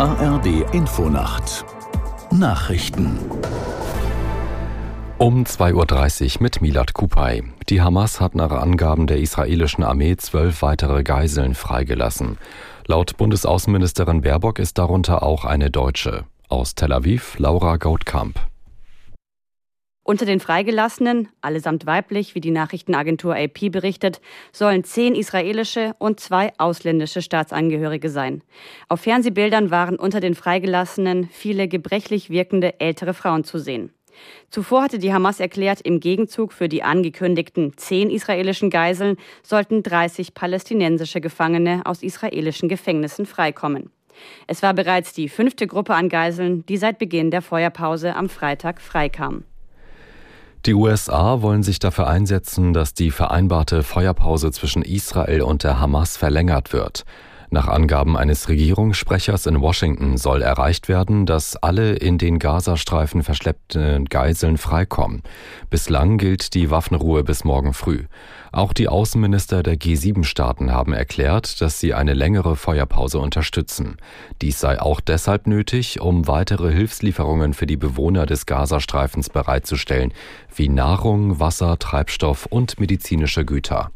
ARD Infonacht Nachrichten um 2.30 Uhr mit Milad Kupay. Die Hamas hat nach Angaben der israelischen Armee zwölf weitere Geiseln freigelassen. Laut Bundesaußenministerin Baerbock ist darunter auch eine Deutsche. Aus Tel Aviv Laura Gautkamp. Unter den Freigelassenen, allesamt weiblich, wie die Nachrichtenagentur AP berichtet, sollen zehn israelische und zwei ausländische Staatsangehörige sein. Auf Fernsehbildern waren unter den Freigelassenen viele gebrechlich wirkende ältere Frauen zu sehen. Zuvor hatte die Hamas erklärt, im Gegenzug für die angekündigten zehn israelischen Geiseln sollten 30 palästinensische Gefangene aus israelischen Gefängnissen freikommen. Es war bereits die fünfte Gruppe an Geiseln, die seit Beginn der Feuerpause am Freitag freikam. Die USA wollen sich dafür einsetzen, dass die vereinbarte Feuerpause zwischen Israel und der Hamas verlängert wird. Nach Angaben eines Regierungssprechers in Washington soll erreicht werden, dass alle in den Gazastreifen verschleppten Geiseln freikommen. Bislang gilt die Waffenruhe bis morgen früh. Auch die Außenminister der G7-Staaten haben erklärt, dass sie eine längere Feuerpause unterstützen. Dies sei auch deshalb nötig, um weitere Hilfslieferungen für die Bewohner des Gazastreifens bereitzustellen, wie Nahrung, Wasser, Treibstoff und medizinische Güter.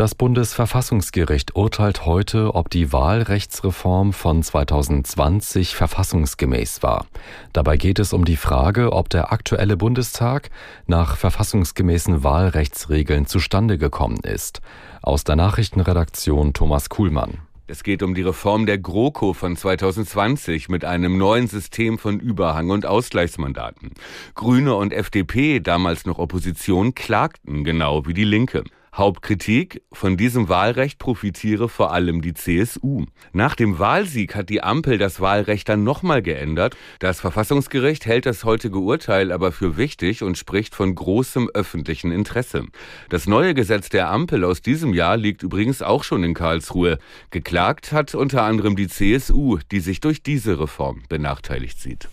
Das Bundesverfassungsgericht urteilt heute, ob die Wahlrechtsreform von 2020 verfassungsgemäß war. Dabei geht es um die Frage, ob der aktuelle Bundestag nach verfassungsgemäßen Wahlrechtsregeln zustande gekommen ist. Aus der Nachrichtenredaktion Thomas Kuhlmann. Es geht um die Reform der GroKo von 2020 mit einem neuen System von Überhang- und Ausgleichsmandaten. Grüne und FDP, damals noch Opposition, klagten genau wie die Linke. Hauptkritik, von diesem Wahlrecht profitiere vor allem die CSU. Nach dem Wahlsieg hat die Ampel das Wahlrecht dann nochmal geändert. Das Verfassungsgericht hält das heutige Urteil aber für wichtig und spricht von großem öffentlichen Interesse. Das neue Gesetz der Ampel aus diesem Jahr liegt übrigens auch schon in Karlsruhe. Geklagt hat unter anderem die CSU, die sich durch diese Reform benachteiligt sieht.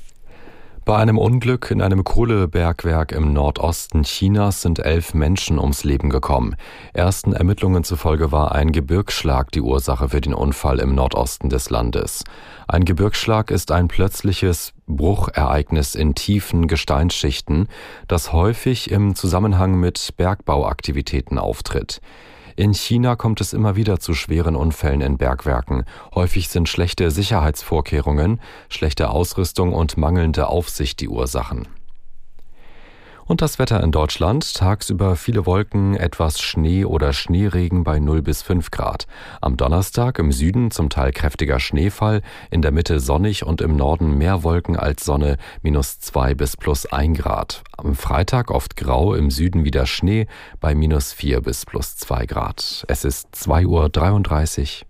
Bei einem Unglück in einem Kohlebergwerk im Nordosten Chinas sind elf Menschen ums Leben gekommen. Ersten Ermittlungen zufolge war ein Gebirgsschlag die Ursache für den Unfall im Nordosten des Landes. Ein Gebirgsschlag ist ein plötzliches Bruchereignis in tiefen Gesteinsschichten, das häufig im Zusammenhang mit Bergbauaktivitäten auftritt. In China kommt es immer wieder zu schweren Unfällen in Bergwerken. Häufig sind schlechte Sicherheitsvorkehrungen, schlechte Ausrüstung und mangelnde Aufsicht die Ursachen. Und das Wetter in Deutschland. Tagsüber viele Wolken, etwas Schnee oder Schneeregen bei 0 bis 5 Grad. Am Donnerstag im Süden zum Teil kräftiger Schneefall, in der Mitte sonnig und im Norden mehr Wolken als Sonne, minus 2 bis plus 1 Grad. Am Freitag oft grau, im Süden wieder Schnee bei minus 4 bis plus 2 Grad. Es ist 2.33 Uhr.